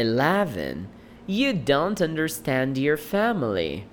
11. You don't understand your family.